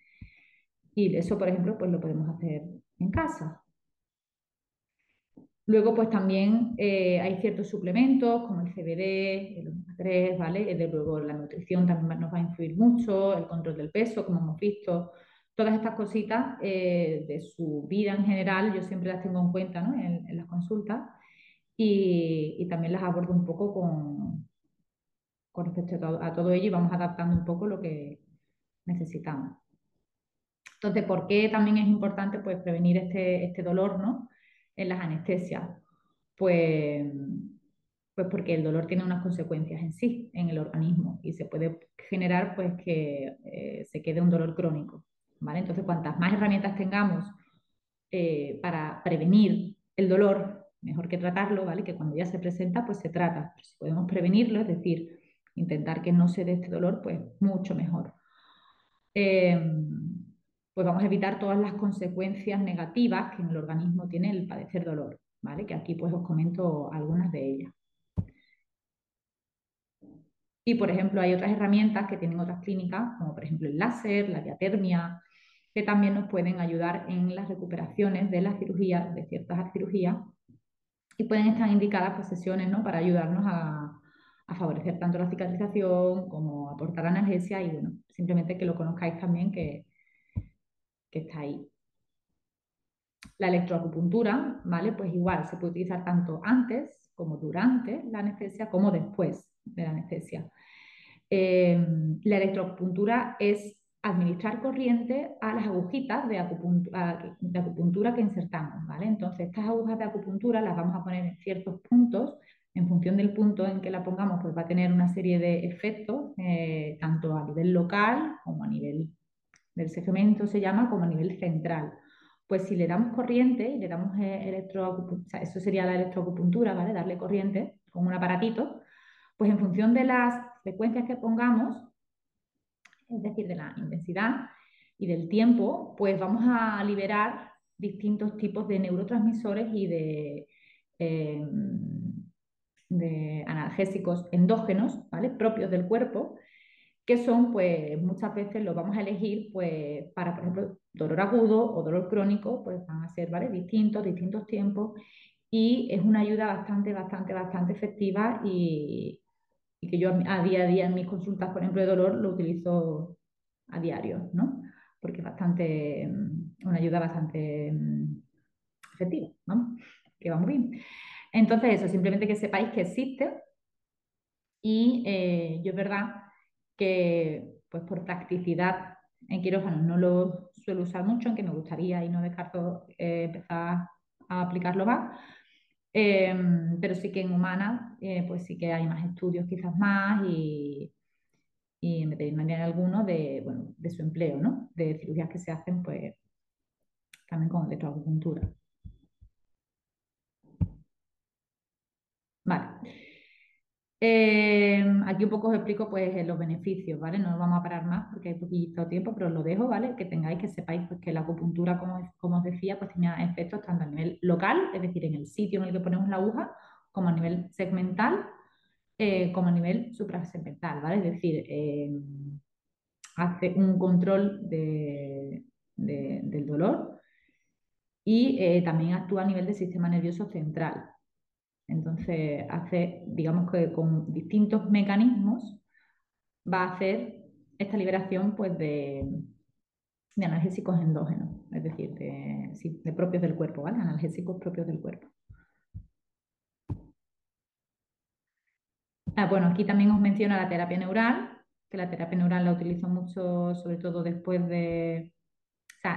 S1: Y eso, por ejemplo, pues lo podemos hacer en casa. Luego, pues también eh, hay ciertos suplementos como el CBD, el omega 3, ¿vale? De luego la nutrición también nos va a influir mucho, el control del peso, como hemos visto. Todas estas cositas eh, de su vida en general, yo siempre las tengo en cuenta ¿no? en, las consultas y, también las abordo un poco con, con respecto a todo, ello y vamos adaptando un poco lo que necesitamos. Entonces, ¿por qué también es importante pues, prevenir este, este dolor ¿no? En las anestesias? Pues, pues porque el dolor tiene unas consecuencias en sí, en el organismo, y se puede generar pues, que eh, se quede un dolor crónico. ¿vale? Entonces, cuantas más herramientas tengamos eh, para prevenir el dolor, mejor que tratarlo, ¿vale? Que cuando ya se presenta, pues se trata. Si podemos prevenirlo, es decir, intentar que no se dé este dolor, pues mucho mejor. Em, pues vamos a evitar todas las consecuencias negativas que en el organismo tiene el padecer dolor, ¿vale? Que aquí pues os comento algunas de ellas. Y por ejemplo, hay otras herramientas que tienen otras clínicas, como por ejemplo el láser, la diatermia, que también nos pueden ayudar en las recuperaciones de las cirugías, de ciertas cirugías, y pueden estar indicadas pues, sesiones ¿no? para ayudarnos a, a, favorecer tanto la cicatrización como aportar analgesia y bueno, simplemente que lo conozcáis también que, que está ahí. La electroacupuntura, ¿vale? Pues igual se puede utilizar tanto antes como durante la anestesia como después de la anestesia. Eh, la electroacupuntura es administrar corriente a las agujitas de acupuntura, que insertamos, ¿vale? Entonces, estas agujas de acupuntura las vamos a poner en ciertos puntos en función del punto en que la pongamos, pues va a tener una serie de efectos, eh, tanto a nivel local como a nivel del segmento se llama, como nivel central. Pues si le damos corriente y le damos eh, electroacupuntura, eso sería la electroacupuntura, ¿vale? Darle corriente con un aparatito, pues en función de las frecuencias que pongamos, es decir, de la intensidad y del tiempo, pues vamos a liberar distintos tipos de neurotransmisores y de, em, de analgésicos endógenos, ¿vale? Propios del cuerpo, que son, pues muchas veces los vamos a elegir, pues para, por ejemplo, dolor agudo o dolor crónico, pues van a ser, ¿vale? Distintos, distintos tiempos y es una ayuda bastante, bastante, bastante efectiva y, que yo a día a día en mis consultas, por ejemplo, de dolor, lo utilizo a diario, ¿no? Porque es bastante, mm, una ayuda bastante mm, efectiva, ¿no? Que va muy bien. Entonces, eso, simplemente que sepáis que existe y eh, yo es verdad que, pues por practicidad en quirófano no lo suelo usar mucho, aunque me gustaría y no descarto eh, empezar a aplicarlo más. Em, pero sí que en humanas, eh, pues sí que hay más estudios quizás más y, y en veterinaria algunos de, bueno, de su empleo, ¿no? De cirugías que se hacen, pues, también con electroacupuntura. Vale. Em, aquí un poco os explico pues los beneficios, ¿vale? No vamos a parar más porque hay poquito tiempo, pero os lo dejo, ¿vale? Que tengáis, que sepáis pues, que la acupuntura, como, os decía, pues tiene efectos tanto a nivel local, es decir, en el sitio en el que ponemos la aguja, como a nivel segmental, eh, como a nivel suprasegmental, ¿vale? Es decir, hace un control del dolor y eh, también actúa a nivel del sistema nervioso central, entonces, hace, digamos que con distintos mecanismos va a hacer esta liberación pues, de, analgésicos endógenos, es decir, de, propios del cuerpo. Analgésicos propios del cuerpo. Ah, bueno, aquí también os menciono la terapia neural, que la terapia neural la utilizo mucho, sobre todo después de,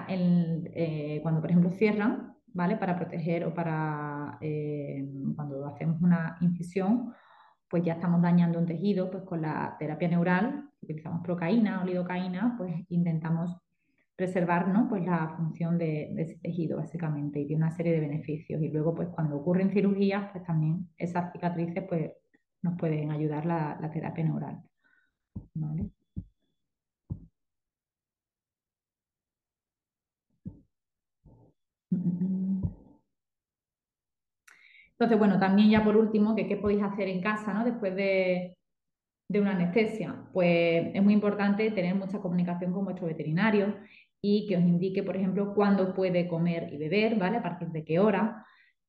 S1: eh, cuando por ejemplo cierran, ¿vale? Para proteger o para eh, cuando hacemos una incisión, pues ya estamos dañando un tejido, pues con la terapia neural, utilizamos procaína o lidocaína, pues intentamos preservar pues la función de, ese tejido básicamente y de una serie de beneficios. Y luego pues cuando ocurren cirugías, pues también esas cicatrices pues nos pueden ayudar la, la terapia neural. ¿vale? Entonces, bueno, también ya por último, que qué podéis hacer en casa, ¿no? Después de, una anestesia. Pues es muy importante tener mucha comunicación con vuestro veterinario y que os indique, por ejemplo, cuándo puede comer y beber, ¿vale? A partir de qué hora,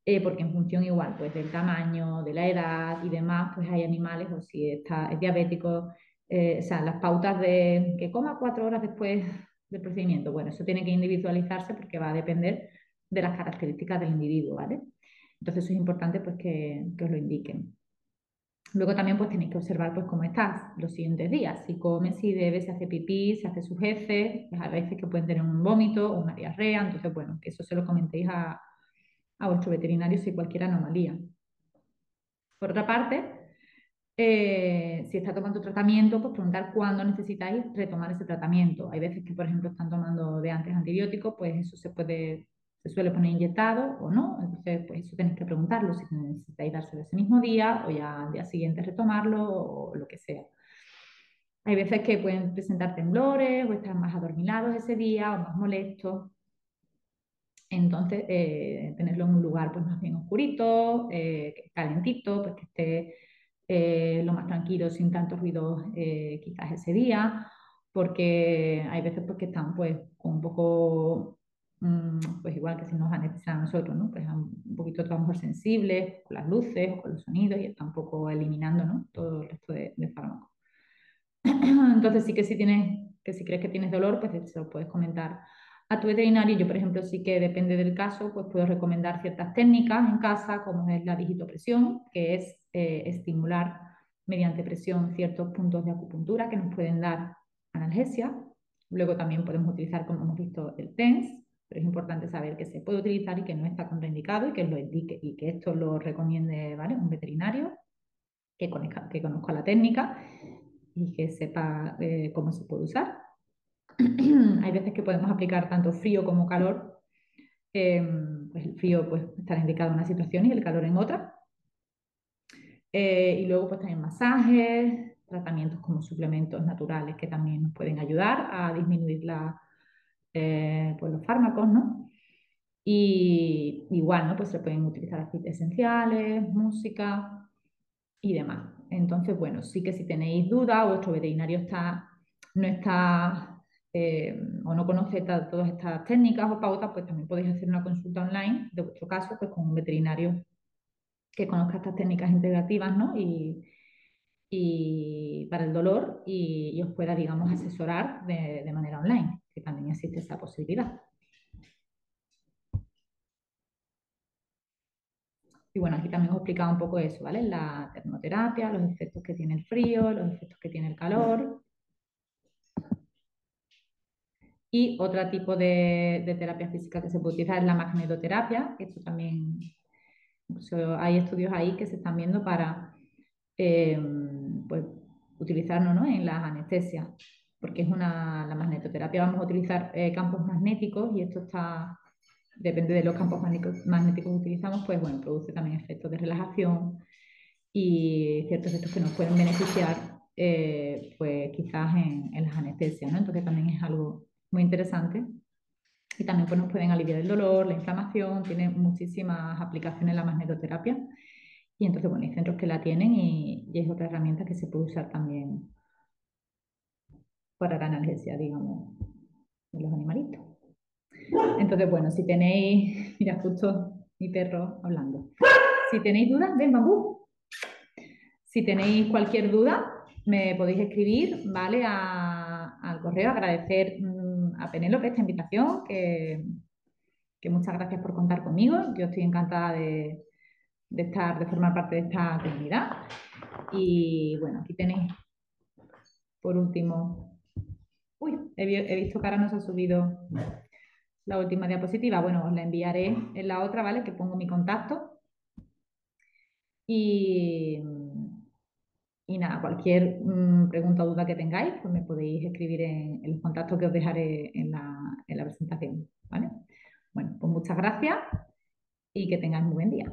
S1: eh, porque en función igual, pues del tamaño, de la edad y demás, pues hay animales, o si está, es diabético, eh, o sea, las pautas de que coma cuatro horas después del procedimiento, bueno, eso tiene que individualizarse porque va a depender de las características del individuo, ¿vale? Entonces eso es importante pues, que, os lo indiquen. Luego también pues tenéis que observar pues cómo estás los siguientes días, si come, si bebe, si hace pipí, si hace sus heces, pues a veces que pueden tener un vómito o una diarrea, entonces bueno, que eso se lo comentéis a, vuestro veterinario si hay cualquier anomalía. Por otra parte, eh, si está tomando tratamiento, pues preguntar cuándo necesitáis retomar ese tratamiento. Hay veces que, por ejemplo, están tomando de antes antibióticos, pues eso se puede se suele poner inyectado o no, entonces pues eso tenéis que preguntarlo si necesitáis dárselo ese mismo día o ya al día siguiente retomarlo o lo que sea. Hay veces que pueden presentar temblores o estar más adormilados ese día o más molestos. Entonces, eh, tenerlo en un lugar pues más bien oscurito, eh, calentito, pues que esté eh, lo más tranquilo, sin tantos ruidos quizás ese día, porque hay veces pues, que están pues un poco pues igual que si nos anestesian a nosotros, ¿no? Pues un poquito a mejor sensibles con las luces, con los sonidos y está un poco eliminando, ¿no? Todo el resto de, de fármacos. Entonces sí que si tienes, que si crees que tienes dolor, pues se lo puedes comentar a tu veterinario. Yo, por ejemplo, sí que depende del caso, pues puedo recomendar ciertas técnicas en casa, como es la digitopresión, que es eh, estimular mediante presión ciertos puntos de acupuntura que nos pueden dar analgesia. Luego también podemos utilizar, como hemos visto, el TENS, pero es importante saber que se puede utilizar y que no está contraindicado y que, lo y que esto lo recomiende ¿vale? un veterinario que conozca, que conozca la técnica y que sepa eh, cómo se puede usar. Hay veces que podemos aplicar tanto frío como calor. Em, pues el frío pues, estará indicado en una situación y el calor en otra. Eh, y luego pues también masajes, tratamientos como suplementos naturales que también nos pueden ayudar a disminuir la, eh, pues los fármacos, ¿no? Y igual, ¿no? Pues se pueden utilizar aceites esenciales, música y demás. Entonces, bueno, sí que si tenéis dudas vuestro veterinario está, no está eh, o no conoce todas estas técnicas o pautas, pues también podéis hacer una consulta online de vuestro caso, pues con un veterinario que conozca estas técnicas integrativas, ¿no? Y, para el dolor y, os pueda, digamos, asesorar de manera online, también existe esa posibilidad. Y bueno, aquí también os he explicado un poco eso, ¿vale? La termoterapia, los efectos que tiene el frío, los efectos que tiene el calor. Y otro tipo de, terapia física que se puede utilizar es la magnetoterapia, esto también, hay estudios ahí que se están viendo para eh, pues, utilizarlo ¿no? en las anestesias, porque es una, la magnetoterapia, vamos a utilizar eh, campos magnéticos y esto está depende de los campos magnéticos, que utilizamos, pues bueno, produce también efectos de relajación y ciertos efectos que nos pueden beneficiar, eh, pues quizás en, las anestesias, ¿no? Entonces también es algo muy interesante. Y también pues, nos pueden aliviar el dolor, la inflamación, tiene muchísimas aplicaciones la magnetoterapia. Y entonces, bueno, hay centros que la tienen y, y es otra herramienta que se puede usar también para la analgesia, digamos, de los animalitos. Entonces, bueno, si tenéis, mira, justo mi perro hablando. Si tenéis dudas, ven, bambú. Si tenéis cualquier duda, me podéis escribir, ¿vale? al correo, agradecer mm, a Penélope esta invitación, que, muchas gracias por contar conmigo. Yo estoy encantada de, estar, de formar parte de esta comunidad. Y bueno, aquí tenéis, por último, uy, he, visto que ahora nos ha subido la última diapositiva. Bueno, os la enviaré en la otra, ¿vale? Que pongo mi contacto. Y, y nada, cualquier mm, pregunta o duda que tengáis, pues me podéis escribir en, en los contactos que os dejaré en la, en la presentación, ¿vale? Bueno, pues muchas gracias y que tengáis muy buen día.